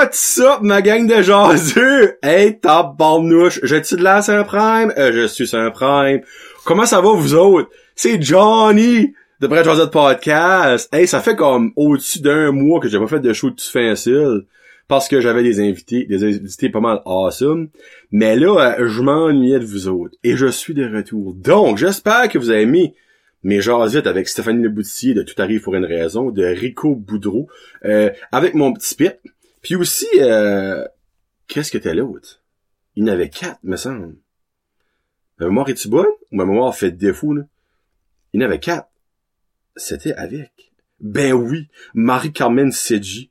What's up, ma gang de jaseux? Hey, top barnouche, je suis de là sur un prime? Euh, je suis sur un prime. Comment ça va, vous autres? C'est Johnny de Brett Josette Podcast. Hey, ça fait comme au-dessus d'un mois que j'ai pas fait de show tout facile parce que j'avais des invités, des invités pas mal awesome. Mais là, euh, je m'ennuyais de vous autres et je suis de retour. Donc, j'espère que vous avez mis mes jasettes avec Stéphanie Leboutier de Tout arrive pour une raison, de Rico Boudreau, euh, avec mon petit pit. Puis aussi, euh, qu'est-ce que t'es l'autre? Il y en avait quatre, me semble. Ma mémoire est-tu bonne? Ou ma mémoire fait défaut, là? Il y en avait quatre. C'était avec. Ben oui, Marie-Carmen Sedji.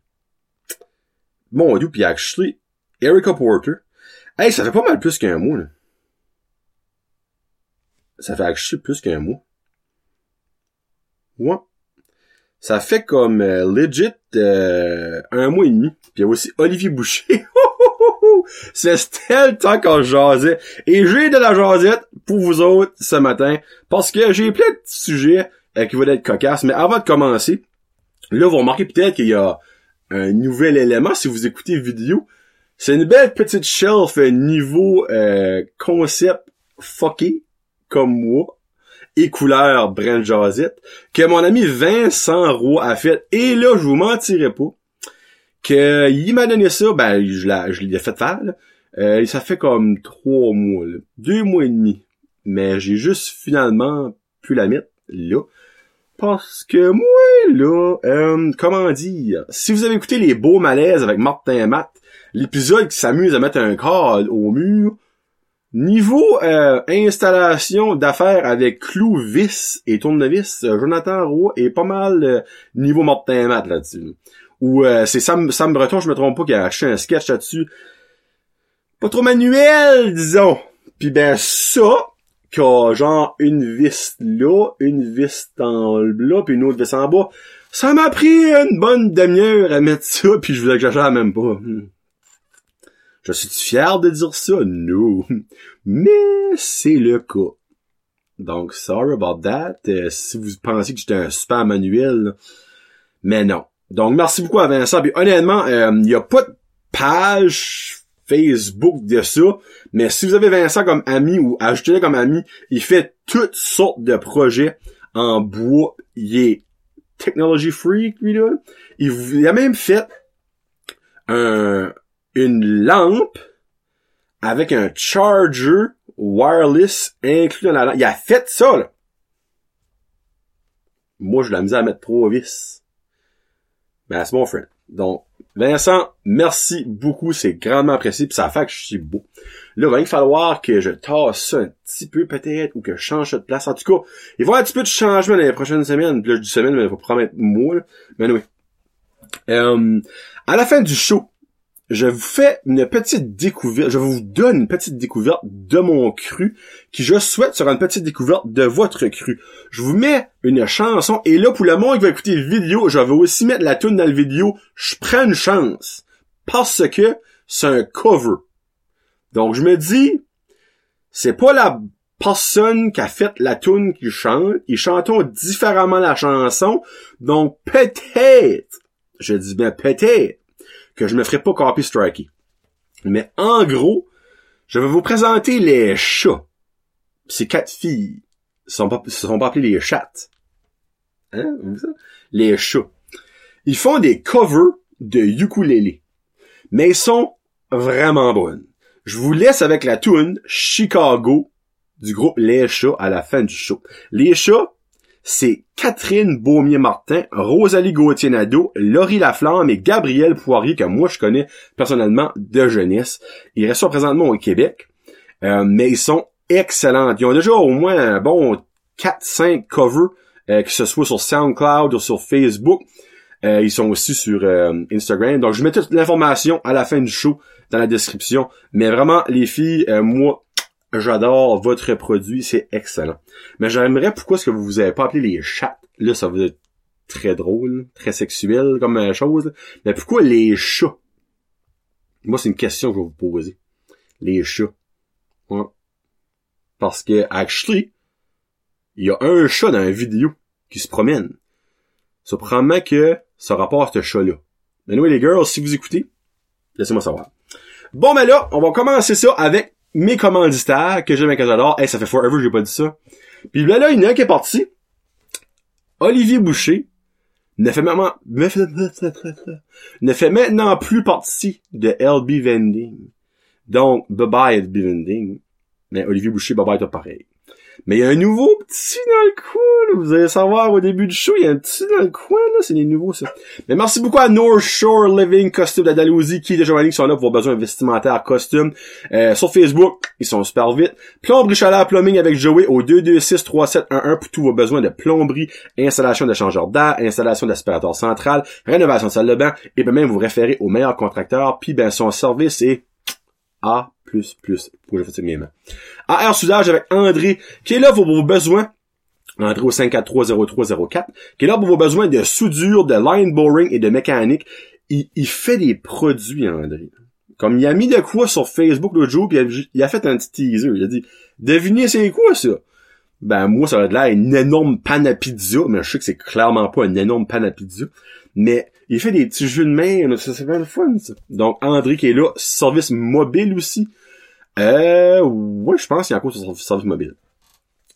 Mon dieu, puis actually, Erica Porter. Hey, ça fait pas mal plus qu'un mois, là. Ça fait actually plus qu'un mois. Ouais. Ça fait comme euh, legit euh, un mois et demi. Puis il aussi Olivier Boucher. C'est le temps qu'on jasait. Et j'ai de la jasette pour vous autres ce matin. Parce que j'ai plein de sujets euh, qui vont être cocasses. Mais avant de commencer, là, vous remarquez peut-être qu'il y a un nouvel élément si vous écoutez vidéo. C'est une belle petite shelf niveau concept fucké comme moi et couleur Brent Jazette que mon ami Vincent Roy a fait. Et là, je vous mentirai pas que il m'a donné ça, ben je l'ai je fait faire. Là. Euh, ça fait comme trois mois, deux mois et demi. Mais j'ai juste finalement pu la mettre là. Parce que moi, là, euh, comment dire, si vous avez écouté les beaux malaises avec Martin et Matt, l'épisode qui s'amuse à mettre un corps au mur, Niveau euh, installation d'affaires avec clou, vis et tournevis, euh, Jonathan Roy est pas mal euh, niveau Martin Matt là-dessus. Ou c'est Sam, Sam Breton, je me trompe pas, qui a acheté un sketch là-dessus. Pas trop manuel, disons. Puis ben ça, qu'a genre une vis là, une vis en là, puis une autre vis en bas, ça m'a pris une bonne demi-heure à mettre ça, puis je vous exagère même pas. Hmm. Je suis fier de dire ça? Non. Mais c'est le cas. Donc, sorry about that. Euh, si vous pensez que j'étais un super manuel. Mais non. Donc, merci beaucoup à Vincent. Puis honnêtement, euh, il n'y a pas de page Facebook de ça. Mais si vous avez Vincent comme ami ou ajoutez-le comme ami, il fait toutes sortes de projets en bois. Il est technology freak, lui, là. il a même fait un, une lampe avec un charger wireless inclus dans la lampe. Il a fait ça, là. Moi, je l'ai mis à mettre trois vis. Ben, c'est mon friend. Donc, Vincent, merci beaucoup, c'est grandement apprécié, puis ça fait que je suis beau. Là, il va falloir que je tasse ça un petit peu peut-être, ou que je change de place. En tout cas, il va y avoir un petit peu de changement dans les prochaines semaines. Puis là, je semaine, mais il faut promettre moi. Mais oui. Euh, à la fin du show, je vous fais une petite découverte, je vous donne une petite découverte de mon cru, qui je souhaite sera une petite découverte de votre cru. Je vous mets une chanson, et là, pour le monde qui va écouter la vidéo, je vais aussi mettre la tune dans la vidéo, je prends une chance, parce que c'est un cover. Donc, je me dis, c'est pas la personne qui a fait la tune qui chante, ils chantent différemment la chanson, donc peut-être, je dis bien peut-être, que je me ferai pas copy striker. Mais en gros, je vais vous présenter les chats. Ces quatre filles sont pas, se sont pas appelées les chattes. Hein? Les chats. Ils font des covers de ukulélé. Mais ils sont vraiment bonnes. Je vous laisse avec la tune Chicago du groupe Les Chats à la fin du show. Les Chats, c'est Catherine Beaumier-Martin, Rosalie Gauthier-Nadeau, Laurie Laflamme et Gabriel Poirier, que moi je connais personnellement de jeunesse. Ils restent présentement au Québec, euh, mais ils sont excellents. Ils ont déjà au moins un bon 4-5 covers, euh, que ce soit sur SoundCloud ou sur Facebook. Euh, ils sont aussi sur Instagram. Donc je mets toute l'information à la fin du show dans la description. Mais vraiment, les filles, moi, j'adore votre produit, c'est excellent. Mais j'aimerais pourquoi est-ce que vous vous avez pas appelé les chats? Là, ça vous être très drôle, très sexuel comme euh, chose. Mais pourquoi les chats? Moi, c'est une question que je vais vous poser. Les chats. Parce que, actually, il y a un chat dans la vidéo qui se promène. Ça probablement que ça rapporte ce chat-là. Mais nous, les girls, si vous écoutez, laissez-moi savoir. Bon, ben là, on va commencer ça avec mes commanditaires que j'aime que j'adore. Hey, ça fait forever j'ai pas dit ça. Puis là, là, il y en a un qui est parti. Olivier Boucher ne fait maintenant, ne fait maintenant plus partie de LB Vending. Donc, bye bye LB Vending. Mais Olivier Boucher, bye bye toi pareil. Mais il y a un nouveau petit dans le coin, là. Vous allez savoir au début du show, il y a un petit dans le coin, là. C'est des nouveaux, ça. Mais merci beaucoup à North Shore Living Costume d'Andalousie qui, déjà, qui sont là pour vos besoins vestimentaires costumes. Euh, sur Facebook, ils sont super vite. Plomberie Chaleur Plumbing avec Joey au 226-3711 pour tous vos besoins de plomberie, installation de changeur d'air, installation d'aspirateur central, rénovation de salle de bain, et bien même vous référer au meilleur contracteur, puis ben son service est A++. Pour je fais mes mains. AR Soudage avec André, qui est là pour vos besoins André au 5430304, qui est là pour vos besoins de soudure, de line boring et de mécanique. Il, il fait des produits, André. Comme il a mis de quoi sur Facebook l'autre jour, puis il a, il a fait un petit teaser. Il a dit, devinez c'est quoi ça? Ben, moi, ça va être là une énorme panne à pizza, mais je sais que c'est clairement pas une énorme panne à pizza. Mais il fait des petits jeux de main, ça c'est le fun, ça. Donc, André qui est là, service mobile aussi. Euh, ouais, je pense qu'il y a encore sur service mobile.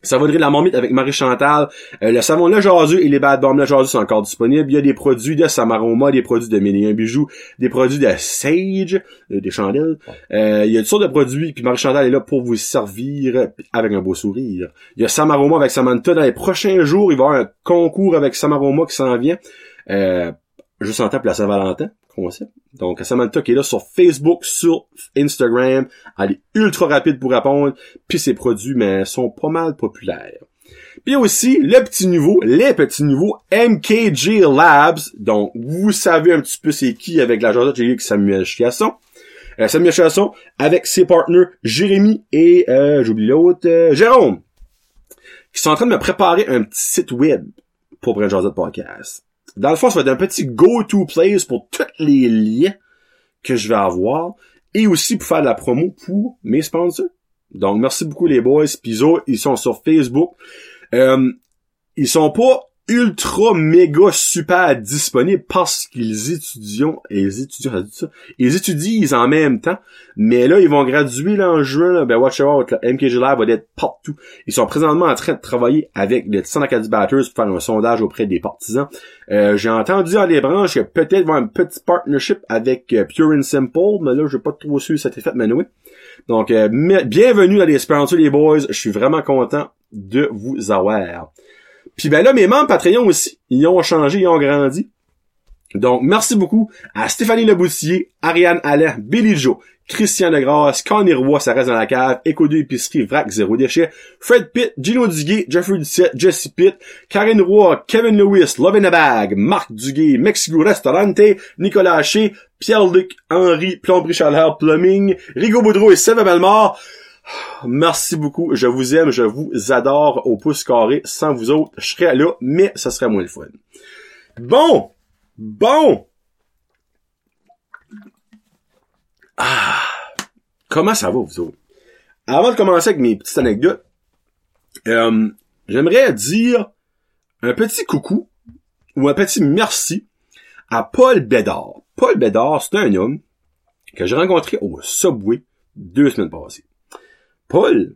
Savonnerie de la marmite avec Marie-Chantal. Euh, le savon Le Jaseux et les Bad Bombs Le Jaseux sont encore disponibles. Il y a des produits de Samaroma, des produits de Ménéen Bijoux, des produits de Sage, euh, des chandelles. Euh, il y a toutes sortes de produits, puis Marie-Chantal est là pour vous servir avec un beau sourire. Il y a Samaroma avec Samantha. Dans les prochains jours, il va y avoir un concours avec Samaroma qui s'en vient. Euh, juste en temps pour la Saint-Valentin concept. Donc, Samantha qui est là sur Facebook, sur Instagram, elle est ultra rapide pour répondre, puis ses produits, mais sont pas mal populaires. Puis aussi, le petit nouveau, les petits nouveaux, MKG Labs. Donc, vous savez un petit peu c'est qui avec la journée j'ai Samuel Chiasson. Euh, Samuel Chiasson avec ses partenaires Jérémy et, euh, j'oublie l'autre, euh, Jérôme. Qui sont en train de me préparer un petit site web pour Brand Podcast. Dans le fond, ça va être un petit go-to place pour tous les liens que je vais avoir et aussi pour faire de la promo pour mes sponsors. Donc, merci beaucoup les boys. Pizzo, ils sont sur Facebook. Euh, ils sont pas ultra méga super disponibles parce qu'ils étudient et ça ça ils étudient en même temps mais là ils vont graduer là en juin là, ben watch out le MKG Lab va être partout. Ils sont présentement en train de travailler avec les Tissan Academy Batters pour faire un sondage auprès des partisans. Euh, j'ai entendu dans les branches que peut-être avoir un petit partnership avec euh, Pure and Simple mais là je pas trop su si c'était fait mais oui. donc euh, bienvenue dans les les boys. Je suis vraiment content de vous avoir puis ben là, mes membres Patreon aussi, ils ont changé, ils ont grandi. Donc, merci beaucoup à Stéphanie Leboussier, Ariane Allain, Billy Joe, Christian Degrasse, Connie Roy, ça reste dans la cave, Éco de épicerie, Vrac, Zéro Déchet, Fred Pitt, Gino Duguay, Jeffrey Ducette, Jesse Pitt, Karine Roy, Kevin Lewis, Love in a Bag, Marc Duguay, Mexico Restaurante, Nicolas Haché, Pierre-Luc, Henri, Plomberie Plumbing, Rigo Boudreau et Sèvres Belmort. Merci beaucoup. Je vous aime, je vous adore au pouce carré. Sans vous autres, je serais là, mais ça serait moins le fun. Bon! Bon! Ah! Comment ça va, vous autres? Avant de commencer avec mes petites anecdotes, euh, j'aimerais dire un petit coucou ou un petit merci à Paul Bédard. Paul Bédard, c'est un homme que j'ai rencontré au Subway deux semaines passées. Paul,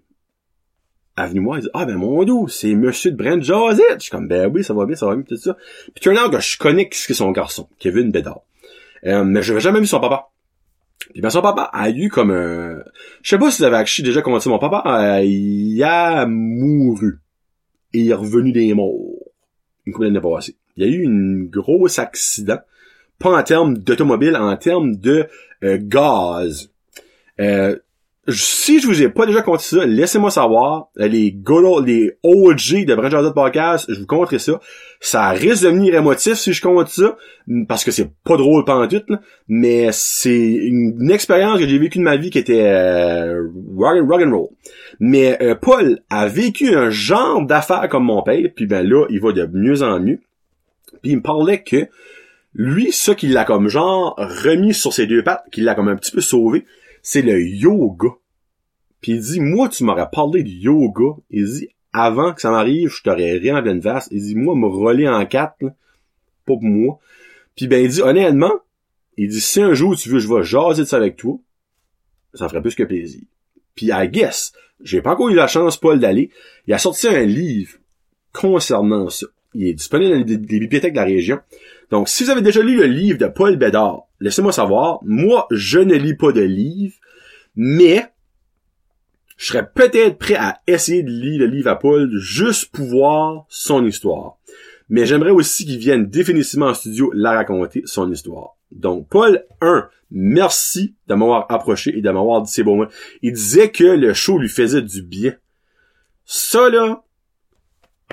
a venu moi, il dit, ah ben mon dos, c'est monsieur de Brent Josette. Je suis comme, ben oui, ça va bien, ça va bien, tout ça. Puis turn out que je connais ce que son garçon, Kevin Bédard. Euh, mais je n'avais jamais vu son papa. Puis ben son papa a eu comme un... Je sais pas si vous avez déjà commencé mon papa, euh, il a mouru. Et il est revenu des morts. Une couple d'années passées. Il y a eu un gros accident. Pas en termes d'automobile, en termes de euh, gaz. Euh, si je vous ai pas déjà compté ça, laissez-moi savoir. Les good les OG de Branch Podcast, je vous compterai ça. Ça risque de venir émotif si je compte ça, parce que c'est pas drôle pendant tout, mais c'est une, expérience que j'ai vécue de ma vie qui était euh, rock, and roll. Mais euh, Paul a vécu un genre d'affaires comme mon père, puis ben là, il va de mieux en mieux. Puis il me parlait que lui, ça qu'il l'a comme genre remis sur ses deux pattes, qu'il l'a comme un petit peu sauvé, c'est le yoga. Puis il dit, moi, tu m'aurais parlé de yoga. Il dit, avant que ça m'arrive, je t'aurais rien en vaste. Il dit, moi, me relayer en quatre, pas pour moi. Puis ben, il dit, honnêtement, Il dit, si un jour tu veux, je vais jaser de ça avec toi, ça ferait plus que plaisir. Puis, I guess, j'ai pas encore eu la chance, Paul, d'aller. Il a sorti un livre concernant ça. Il est disponible dans les, bibliothèques de la région. Donc, si vous avez déjà lu le livre de Paul Bédard, laissez-moi savoir. Moi, je ne lis pas de livre, mais je serais peut-être prêt à essayer de lire le livre à Paul juste pour voir son histoire. Mais j'aimerais aussi qu'il vienne définitivement en studio la raconter, son histoire. Donc, Paul, 1, merci de m'avoir approché et de m'avoir dit ces beaux mots. Il disait que le show lui faisait du bien. Ça, là,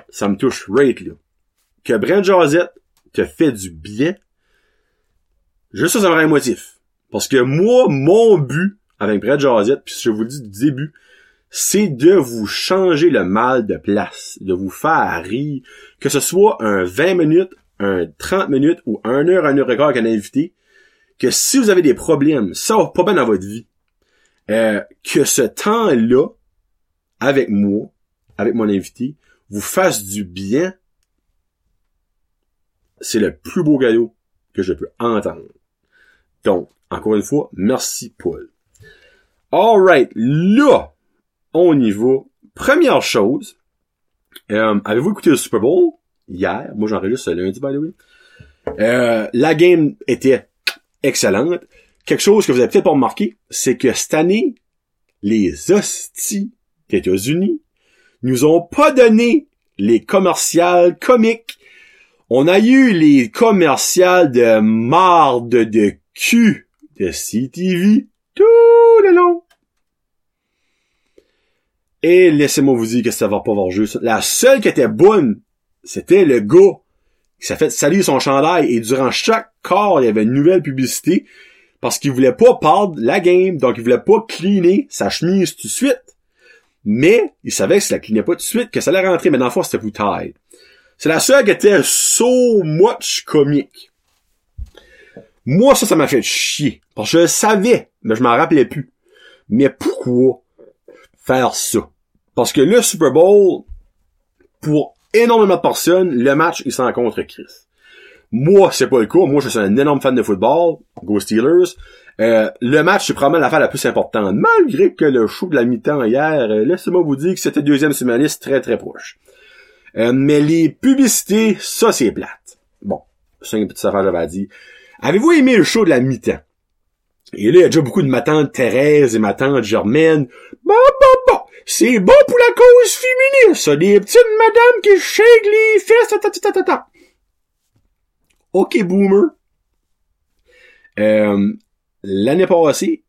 ça me touche right, là. Que Brent Josette te fait du bien, juste ça, ça m'aurait un motif. Parce que moi, mon but avec Brent Josette, puis je vous dis du début, c'est de vous changer le mal de place, de vous faire rire, que ce soit un 20 minutes, un 30 minutes ou un heure, un heure et quart avec un invité, que si vous avez des problèmes, ça va pas bien dans votre vie, euh, que ce temps-là, avec moi, avec mon invité, vous fasse du bien, c'est le plus beau cadeau que je peux entendre. Donc, encore une fois, merci Paul. Alright, là, on y va. Première chose, euh, avez-vous écouté le Super Bowl? Hier? Moi, j'enregistre ce lundi, by the way. Euh, la game était excellente. Quelque chose que vous avez peut-être pas remarqué, c'est que cette année, les hosties des États-Unis nous ont pas donné les commerciales comiques. On a eu les commerciales de marde de cul de CTV tout le long. Et laissez-moi vous dire que ça va pas voir juste. La seule qui était bonne, c'était le gars qui s'est fait salir son chandail et durant chaque corps, il y avait une nouvelle publicité parce qu'il voulait pas perdre la game, donc il voulait pas cleaner sa chemise tout de suite. Mais il savait que si la cleanait pas tout de suite, que ça allait rentrer, mais dans le fond, c'était bouteille. C'est la seule qui était so much comique. Moi, ça, ça m'a fait chier. Parce que je savais, mais je m'en rappelais plus. Mais pourquoi faire ça? Parce que le Super Bowl, pour énormément de personnes, le match, il s'en contre Chris. Moi, c'est pas le cas. Moi, je suis un énorme fan de football. Go Steelers. Euh, le match, c'est probablement l'affaire la plus importante. Malgré que le show de la mi-temps hier, euh, laissez-moi vous dire que c'était deuxième sur ma liste très très proche. Euh, mais les publicités, ça c'est plate. Bon, c'est une petite affaire j'avais dit. Avez-vous aimé le show de la mi-temps? Et là, il y a déjà beaucoup de ma tante Thérèse et ma tante Germaine. Bon, bon, bon! C'est bon pour la cause féminine, ça! Des petites madames qui shake les fesses, ta, ta, ta, ta, OK, boomer. Euh, l'année passée,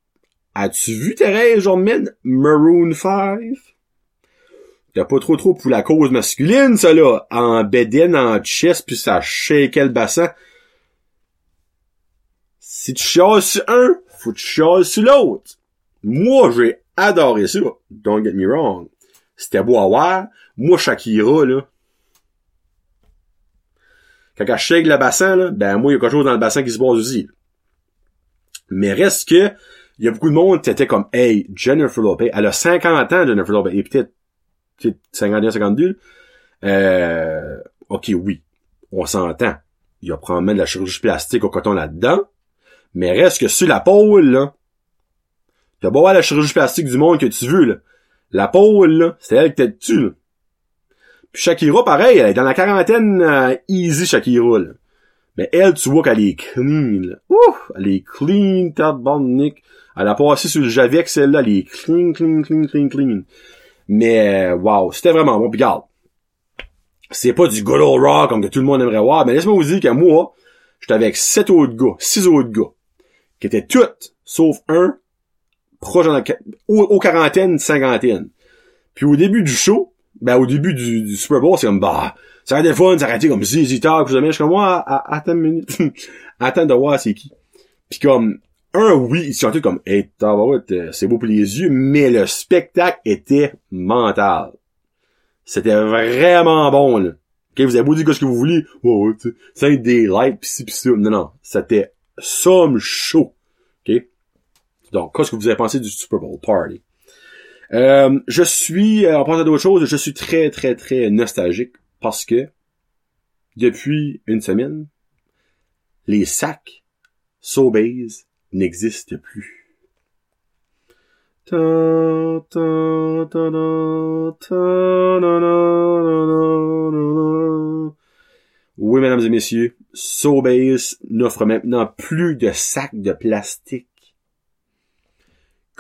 as-tu vu Thérèse Germaine? Maroon 5? T'as pas trop trop pour la cause masculine, ça, là. En bedaine, en chest, puis ça shake le bassin. Si tu chiales sur un, faut que tu chiales sur l'autre. Moi, j'ai adoré ça. Don't get me wrong. C'était beau à voir. Moi, Shakira, là. Quand elle shake le bassin, là, ben, moi, il y a quelque chose dans le bassin qui se passe aussi. Mais reste que, il y a beaucoup de monde qui était comme, hey, Jennifer Lopez, elle a 50 ans, Jennifer Lopez, et peut-être, 51, 52, euh, ok, oui, on s'entend. Il y a probablement de la chirurgie plastique au coton là-dedans, mais reste que sur la pôle, là, t'as beau voir la chirurgie plastique du monde que tu veux, là. La pôle, là, c'est elle qui t'es dessus, là. Puis Shakira, pareil, elle est dans la quarantaine euh, easy, Shakira, là. Mais elle, tu vois qu'elle est clean, là. Ouf! Elle est clean, ta Nick. Elle a passé sur le Javex, celle-là, elle est clean, clean, clean, clean, clean. Mais, euh, wow, c'était vraiment bon. Puis regarde, c'est pas du good old rock comme que tout le monde aimerait voir, mais laisse-moi vous dire que moi, j'étais avec sept autres gars, six autres gars, qui étaient toutes, sauf un, proche dans la, aux, quarantaine, cinquantaine. Puis au début du show, ben au début du, Super Bowl, c'est comme bah ça a des fun, ça a été comme ZZ Talk, vous savez, je suis comme moi, attends une minute, attends de voir c'est qui. Puis comme un oui, ils tous comme hey, euh, c'est beau pour les yeux, mais le spectacle était mental. C'était vraiment bon là. Vous avez beau dire ce que vous voulez, ouais, c'est des lights pis ci pis ça. Non, non, c'était somme chaud. Donc, qu'est-ce que vous avez pensé du Super Bowl Party? Euh, je suis, euh, en pensant d'autres choses, je suis très, très, très nostalgique parce que depuis une semaine, les sacs Sobase n'existe plus. Oui, mesdames et messieurs, Sobase n'offre maintenant plus de sacs de plastique.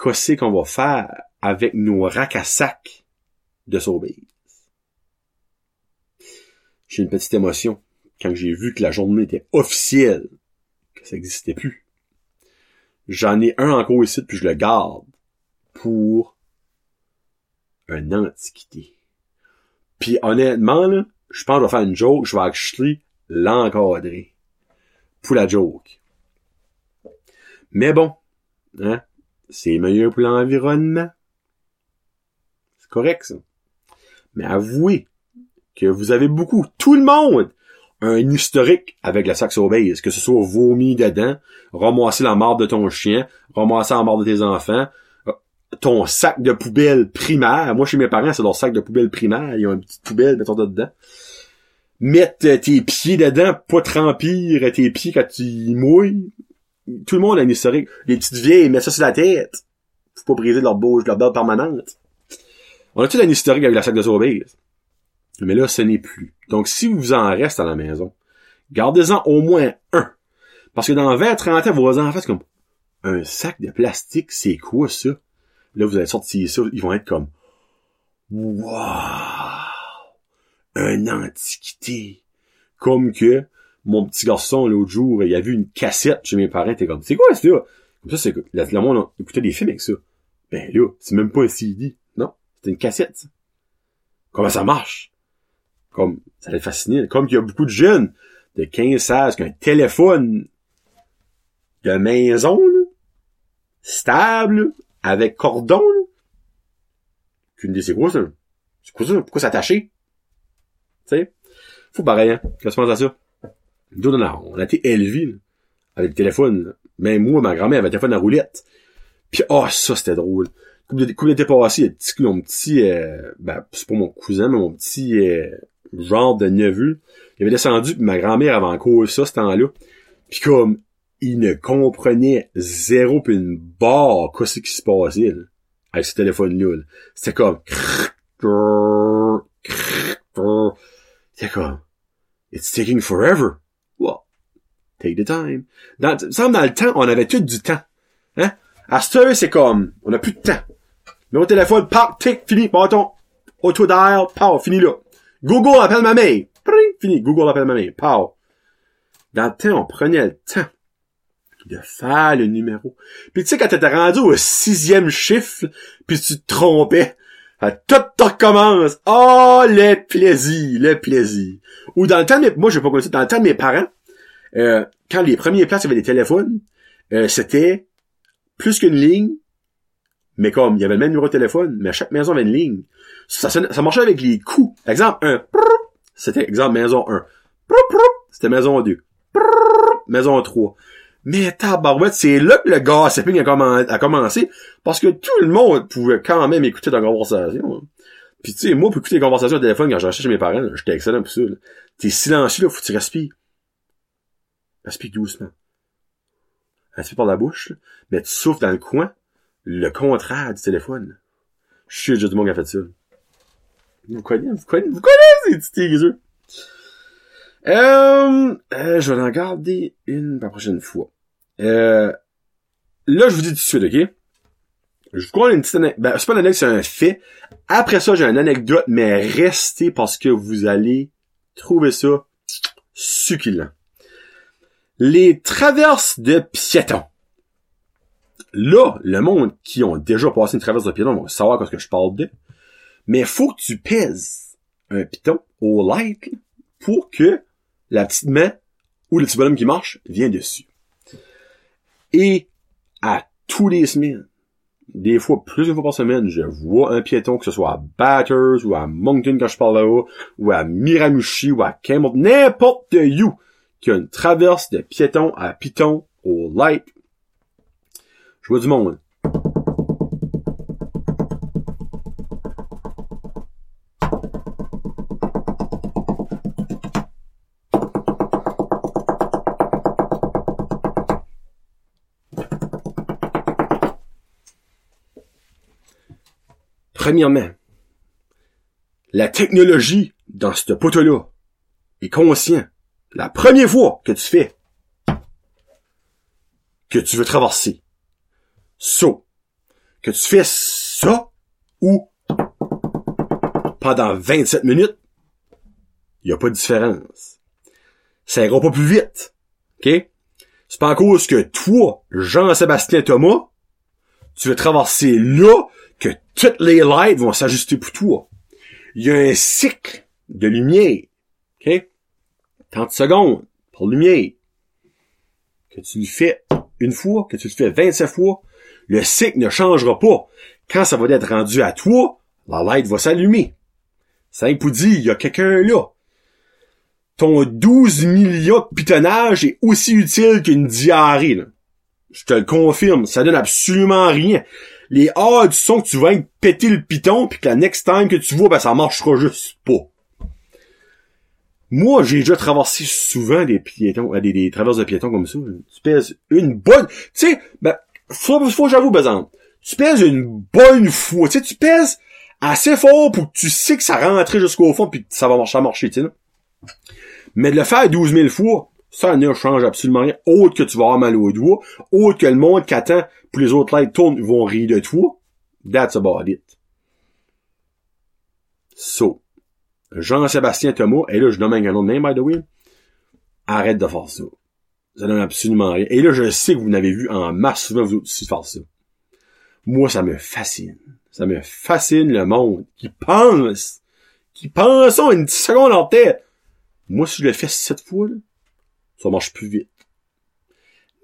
Qu'est-ce qu'on va faire avec nos racks à sacs de Sobase? J'ai une petite émotion quand j'ai vu que la journée était officielle, que ça n'existait plus. J'en ai un encore ici, puis je le garde pour un antiquité. Puis honnêtement, là, je pense que je vais faire une joke, je vais acheter l'encadrer. Pour la joke. Mais bon, hein, c'est meilleur pour l'environnement. C'est correct, ça. Mais avouez que vous avez beaucoup, tout le monde, un historique avec la saxo-base, que ce soit vomi dedans, ramasser la marde de ton chien, ramasser la marde de tes enfants, ton sac de poubelle primaire. Moi, chez mes parents, c'est leur sac de poubelle primaire. Ils ont une petite poubelle, mettons ça dedans. Mettre tes pieds dedans, pas trempir tes pieds quand tu mouilles. Tout le monde a une historique. Les petites vieilles mettent ça sur la tête. Faut pas briser leur bouche, leur dode permanente. On a tout un historique avec la sac de sorbise. Mais là, ce n'est plus. Donc, si vous en reste à la maison, gardez-en au moins un. Parce que dans 20-30 ans, vos enfants, c'est comme, un sac de plastique, c'est quoi ça? Là, vous allez sortir ça, ils vont être comme Wow! Un antiquité! Comme que mon petit garçon, l'autre jour, il a vu une cassette chez mes parents, t'es comme C'est quoi ça? Comme ça, c'est que le monde écoutait des films avec ça. Ben là, c'est même pas un CD. Non, c'est une cassette. Comment ça marche? Comme, ça les fasciné. Comme qu'il y a beaucoup de jeunes de 15 16 qui ont un téléphone de maison, là, stable, avec cordon. Qu'une des c'est quoi ça? C'est quoi ça? Pourquoi s'attacher? Tu sais? Faut pareil, hein? Qu'est-ce que à ça? Nous, non, on a été élevés, avec le téléphone, là. Même moi, ma grand-mère avait un téléphone à roulette. Puis, oh, ça, c'était drôle. Couple d'été passé, il petit, mon petit, euh, ben, c'est pas mon cousin, mais mon petit, euh, genre de neveu. Il avait descendu, puis ma grand-mère avait encore ça, ce temps-là. Puis comme, il ne comprenait zéro puis une barre qu'est-ce qui se passait là, avec ce téléphone-là. C'était comme C'était comme It's taking forever. Well, take the time. Dans, dans le temps, on avait tout du temps. Hein? À ce heure, c'est comme, on a plus de temps. Mais au téléphone, pop, tic, fini, bâton, auto-dial, pow, fini là. Google appelle ma mère. Fini, Google appelle ma mère. Pow. Dans le temps, on prenait le temps de faire le numéro. Puis tu sais, quand t'étais rendu au sixième chiffre, puis tu te trompais, tout te recommence. Oh, le plaisir, le plaisir. Ou dans le temps de mes, moi j'ai pas connu ça, dans le temps de mes parents, euh, quand les premiers places, avait des téléphones, euh, c'était plus qu'une ligne, mais comme il y avait le même numéro de téléphone, mais à chaque maison avait une ligne. Ça, ça, marchait avec les coups. Exemple 1, c'était exemple maison 1. C'était maison 2. Maison 3. Mais tabarouette, c'est là que le gossiping a, a commencé, parce que tout le monde pouvait quand même écouter ta conversation. Puis tu sais, moi, pour écouter les conversations au téléphone quand j'achetais chez mes parents, j'étais excellent pour ça. T'es silencieux, là, faut que tu respires. Respire doucement. Respire par la bouche, mais tu souffles dans le coin, le contraire du téléphone. Je suis juste du monde qui a fait ça. Vous connaissez, vous connaissez, vous connaissez ces petits euh, euh, je vais en garder une la prochaine fois. Euh, là, je vous dis tout de suite, OK? Je vous crois une petite anecdote. Ben, c'est pas une anecdote, c'est un fait. Après ça, j'ai une anecdote, mais restez parce que vous allez trouver ça succulent. Les traverses de piétons. Là, le monde qui ont déjà passé une traverse de piétons vont savoir ce que je parle de. Mais faut que tu pèses un piton au light pour que la petite main ou le petit bonhomme qui marche vient dessus. Et à tous les semaines, des fois, plusieurs fois par semaine, je vois un piéton, que ce soit à Batters, ou à Moncton quand je parle là-haut, ou à Miramichi, ou à Campbell, n'importe où, qui a une traverse de piéton à piton au light. Je vois du monde. Premièrement, la technologie dans ce poteau-là est conscient. La première fois que tu fais que tu veux traverser, ça, que tu fais ça ou pendant 27 minutes, il n'y a pas de différence. Ça ira pas plus vite. OK? C'est pas en cause que toi, Jean-Sébastien Thomas, tu veux traverser là que toutes les lights vont s'ajuster pour toi. Il y a un cycle de lumière. OK? 30 secondes pour lumière. Que tu le fais une fois, que tu le fais 27 fois, le cycle ne changera pas. Quand ça va être rendu à toi, la light va s'allumer. Ça pour dire, il y a quelqu'un là. Ton 12 millions de pitonnage est aussi utile qu'une diarrhée. Là. Je te le confirme, ça donne absolument rien. Les A du son que tu vas péter le piton, puis que la next time que tu vois, ben ça marchera juste pas. Moi, j'ai déjà traversé souvent des piétons, euh, des, des traverses de piétons comme ça. Tu pèses une bonne... Tu sais, ben, faut, faut j'avoue, exemple, tu pèses une bonne fois. Tu sais, tu pèses assez fort pour que tu sais que ça rentrait jusqu'au fond, puis ça va marcher, marcher, tu sais. Mais de le faire 12 000 fois, ça ne change absolument rien. Autre que tu vas avoir mal au doigt, autre que le monde qui attend pour les autres lights tournent, vont rire de toi. That's about it. So, Jean-Sébastien Thomas, et là, je nomme un nom de même, by the way, arrête de faire ça. Ça donne absolument rien. Et là, je sais que vous n'avez vu en masse souvent vous aussi faire ça. Moi, ça me fascine. Ça me fascine le monde qui pense, qui pense en une seconde en tête. Moi, si je le fais cette fois, là, ça marche plus vite.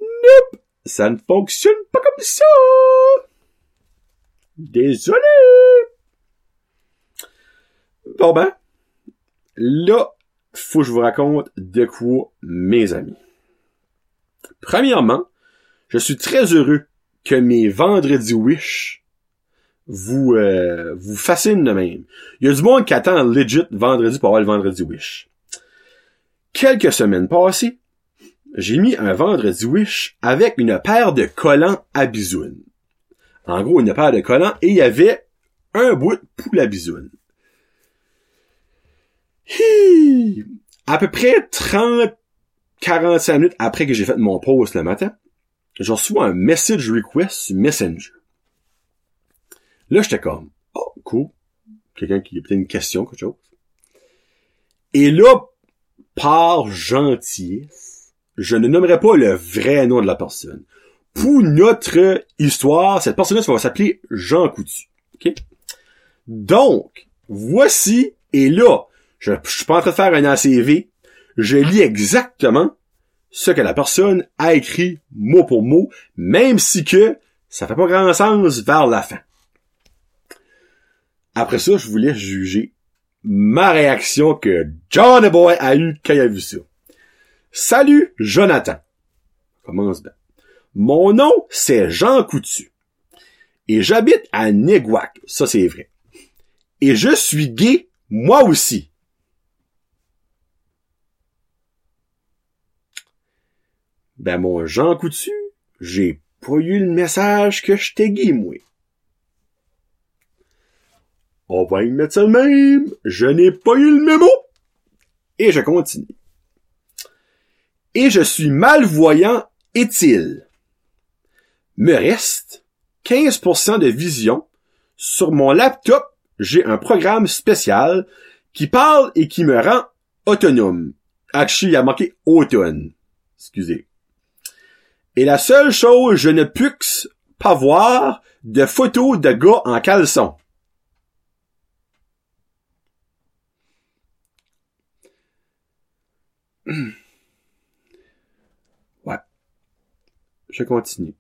Nope! Ça ne fonctionne pas comme ça! Désolé! Bon ben, Là, faut que je vous raconte de quoi, mes amis. Premièrement, je suis très heureux que mes vendredis Wish vous euh, vous fascinent de même. Il y a du monde qui attend legit vendredi pour avoir le vendredi Wish. Quelques semaines passées, j'ai mis un vendredi Wish avec une paire de collants à bisounes. En gros, une paire de collants et il y avait un bout de poule à bisounes. À peu près 30, 45 minutes après que j'ai fait mon post le matin, je reçois un message request sur Messenger. Là, j'étais comme, oh, cool. Quelqu'un qui a peut-être une question, quelque chose. Et là, par gentillesse, je ne nommerai pas le vrai nom de la personne. Pour notre histoire, cette personne-là va s'appeler Jean Coutu. OK? Donc, voici, et là, je, je suis pas en train de faire un ACV. Je lis exactement ce que la personne a écrit mot pour mot, même si que ça fait pas grand sens vers la fin. Après ça, je voulais juger ma réaction que John Boy a eu quand il a vu ça. Salut, Jonathan. Commence bien. Mon nom, c'est Jean Coutu. Et j'habite à Neguac. Ça, c'est vrai. Et je suis gay, moi aussi. Ben, mon Jean Coutu, j'ai pas eu le message que je t'ai moi. On va y mettre ça même. Je n'ai pas eu le mémo. Et je continue. Et je suis malvoyant est-il? Me reste 15% de vision. Sur mon laptop, j'ai un programme spécial qui parle et qui me rend autonome. Actually, il a marqué automne. Excusez. Et la seule chose, je ne puisse pas voir de photos de gars en caleçon. Ouais. Je continue.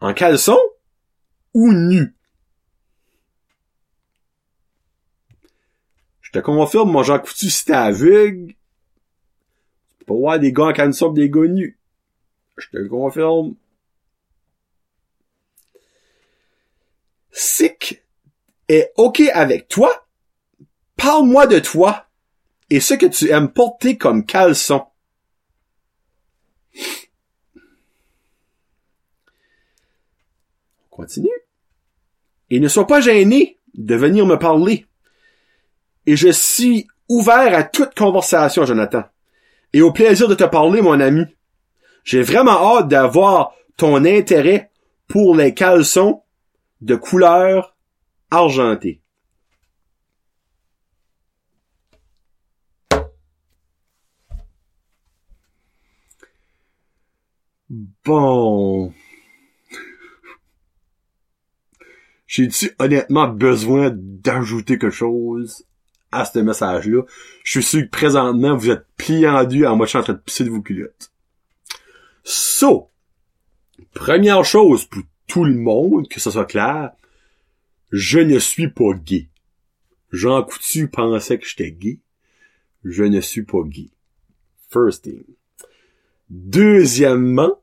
En caleçon ou nu? Je te confirme, mon Jean Coutu, si t'es aveugle, pour voir des gars en canne des gars nus. Je te le confirme. Sick est OK avec toi. Parle-moi de toi et ce que tu aimes porter comme caleçon. continue. Et ne sois pas gêné de venir me parler. Et je suis ouvert à toute conversation, Jonathan. Et au plaisir de te parler, mon ami. J'ai vraiment hâte d'avoir ton intérêt pour les caleçons de couleur argentée. Bon. J'ai-tu honnêtement besoin d'ajouter quelque chose? À ce message-là? Je suis sûr que présentement, vous êtes plié en moitié en train de pisser de vos culottes. So, première chose pour tout le monde, que ce soit clair, je ne suis pas gay. Jean Coutu pensait que j'étais gay. Je ne suis pas gay. First thing. Deuxièmement,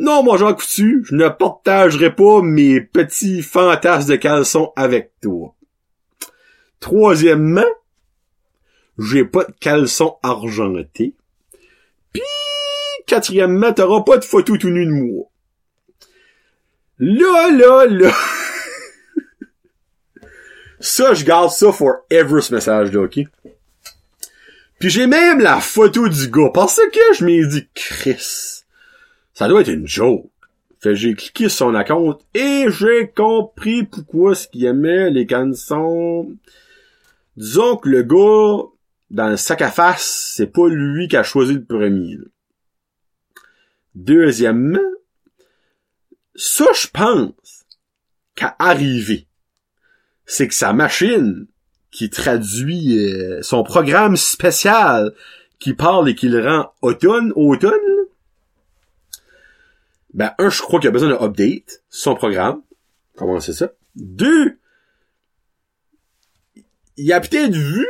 non, moi, Jean Coutu, je ne partagerai pas mes petits fantasmes de caleçon avec toi. Troisièmement, j'ai pas de caleçon argenté. Puis, quatrièmement, t'auras pas de photo tout nu de moi. Là, là, là. ça, je garde ça forever, ce message-là, ok? Puis j'ai même la photo du gars, parce que je m'ai dit, Chris, ça doit être une joke. Fait j'ai cliqué sur son account et j'ai compris pourquoi ce qu'il aimait les cançons. Disons que le gars, dans le sac à face, c'est pas lui qui a choisi le premier. Deuxièmement, ça je pense qu'à arriver, c'est que sa machine qui traduit euh, son programme spécial qui parle et qui le rend automne, automne, ben, un, je crois qu'il a besoin d'un update, son programme. Comment c'est ça? Deux, il a peut-être vu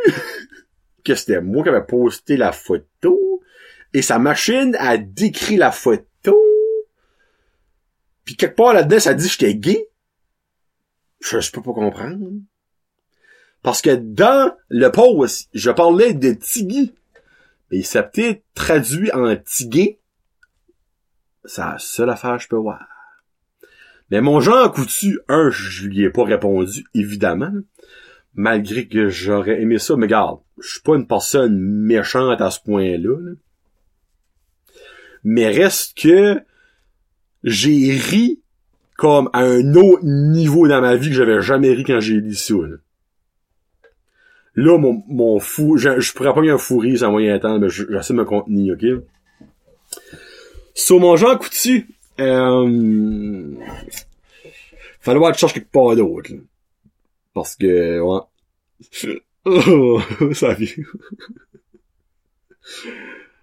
que c'était moi qui avais posté la photo et sa machine a décrit la photo. Puis quelque part là-dedans, ça dit que j'étais gay. Je, peux pas comprendre. Parce que dans le post, je parlais de Tiggy. Mais s'est peut-être traduit en Tiggy c'est la seule affaire que je peux voir. Mais mon Jean Coutu, un, je lui ai pas répondu, évidemment. Malgré que j'aurais aimé ça. Mais regarde, je suis pas une personne méchante à ce point-là. Mais reste que j'ai ri comme à un autre niveau dans ma vie que j'avais jamais ri quand j'ai dit ça. Là, mon, fou, je, je pourrais pas y un fou rire sans moyen temps, mais j'essaie de me contenir, ok? Sur mon Jean Coutu, euh, fallait que je cherche quelque part d'autre. Parce que, ouais. Ça vient.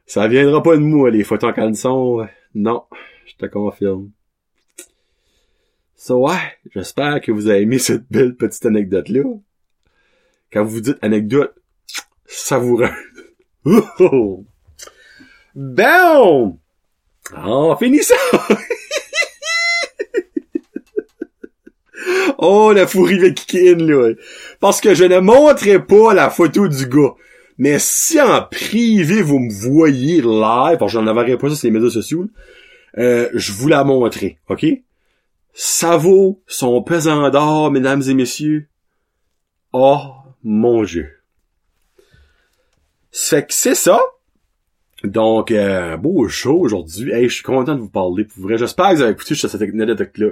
ça viendra pas de moi, les photos en caleçon. Non, je te confirme. So, ouais, j'espère que vous avez aimé cette belle petite anecdote-là. Quand vous dites anecdote, savoureux. Oh! Bon! Oh, finit ça! oh, la fourrie va kicker là. Parce que je ne montrerai pas la photo du gars. Mais si en privé, vous me voyez live, parce que j'en avais pas ça sur les médias sociaux, euh, je vous la montrerai, ok? Ça vaut son pesant d'or, mesdames et messieurs. Oh, mon Dieu. C'est que c'est ça. Donc, euh, beau show aujourd'hui. Hey, je suis content de vous parler. Pour vrai, j'espère que vous avez écouté cette anecdote-là.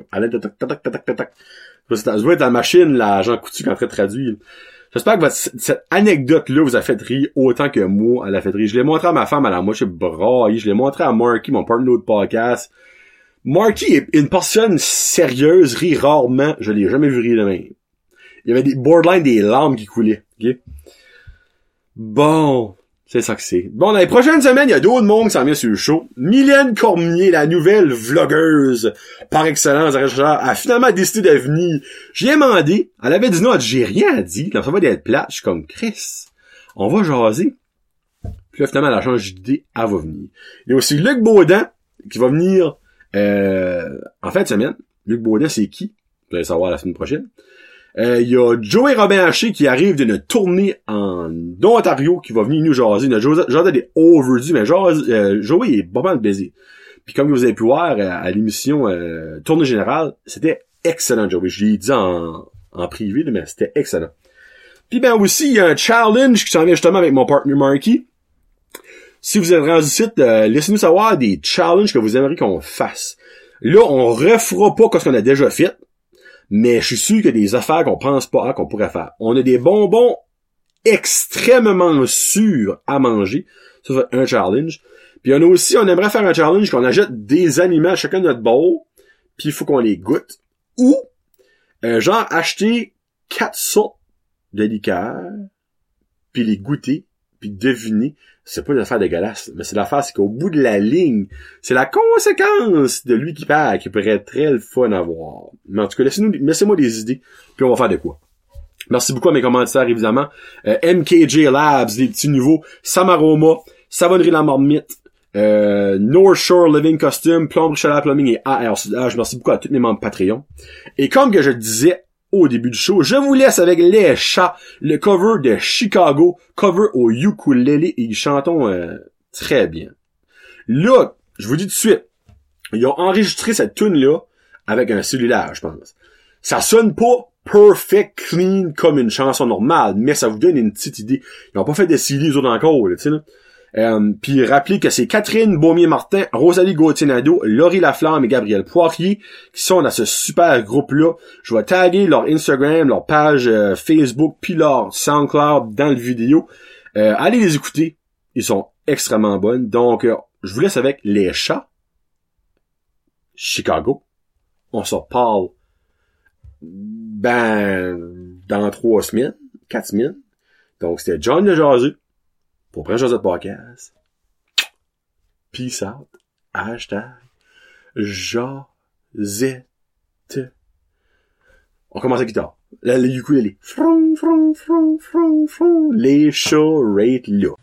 Ça doit être la machine, là, Jean Coutu, train de traduire. J'espère que votre, cette anecdote-là vous a fait rire autant que moi, elle a fait rire. Je l'ai montré à ma femme, à la moitié braille. Je l'ai montré à Marky, mon partner de podcast. Marky est une personne sérieuse, rit rarement. Je l'ai jamais vu rire de même. Il y avait des borderline des larmes qui coulaient. Okay? Bon. C'est ça que c'est. Bon, dans les prochaines semaines, il y a d'autres monde qui s'en vient sur le show. Mylène Cormier, la nouvelle vlogueuse par excellence, a finalement décidé de venir. J'ai demandé, elle avait dit non, j'ai rien à dire, ça va d'être plate. Je suis comme, Chris, on va jaser. Puis là, finalement, elle a changé d'idée, elle va venir. Il y a aussi Luc Baudin, qui va venir euh, en fin de semaine. Luc Baudin, c'est qui? Vous allez savoir la semaine prochaine. Euh, il y a Joey Robin Haché qui arrive d'une tournée en Ontario qui va venir nous jaser. Jordan des overdue, mais euh, Joey est pas mal baisé. Puis comme vous avez pu voir euh, à, l'émission Tournée Générale, c'était excellent, Joey. Je l'ai dit en, en privé, mais c'était excellent. Puis ben aussi, il y a un challenge qui s'en vient justement avec mon partner Marky. Si vous êtes rendu ici, euh, laissez-nous savoir des challenges que vous aimeriez qu'on fasse. Là, on refera pas ce qu'on a déjà fait, mais je suis sûr qu'il y a des affaires qu'on pense pas qu'on pourrait faire. On a des bonbons extrêmement sûrs à manger. Ça, c'est un challenge. Puis on a aussi, on aimerait faire un challenge qu'on achète des aliments à chacun de notre bowl, puis il faut qu'on les goûte. Ou, euh, genre, acheter quatre sortes de liqueurs, puis les goûter, puis deviner. C'est pas une affaire dégueulasse, mais c'est l'affaire, c'est qu'au bout de la ligne, c'est la conséquence de lui qui perd qui pourrait être très le fun à voir. Mais en tout cas, laissez-nous, laissez-moi des idées, puis on va faire de quoi. Merci beaucoup à mes commentaires, évidemment. Euh, MKJ Labs, les petits nouveaux. Samaroma, Savonnerie la Marmite, euh, North Shore Living Costume, Plomberie Chaleur Plumbing et AR Je Merci beaucoup à tous mes membres Patreon. Et comme que je disais au début du show. Je vous laisse avec les chats, le cover de Chicago, cover au ukulele et ils chantons euh, très bien. Là, je vous dis tout de suite, ils ont enregistré cette tune là avec un cellulaire, je pense. Ça sonne pas perfect clean comme une chanson normale, mais ça vous donne une petite idée. Ils ont pas fait des CD autres encore, tu sais là. Euh, puis rappelez que c'est Catherine Beaumier-Martin, Rosalie Gauthier-Nadeau, Laurie Laflamme et Gabriel Poirier qui sont dans ce super groupe-là. Je vais taguer leur Instagram, leur page euh, Facebook, puis leur SoundCloud dans le vidéo. Euh, allez les écouter. Ils sont extrêmement bonnes. Donc, je vous laisse avec les chats. Chicago. On s'en parle ben dans trois semaines, quatre semaines. Donc, c'était John le Jaseux pour prendre Joseph Podcast. Peace out. Hashtag Josette. On commence à guitare. La, le ukulélé. Front, front, front, front, front. Les chats rate là.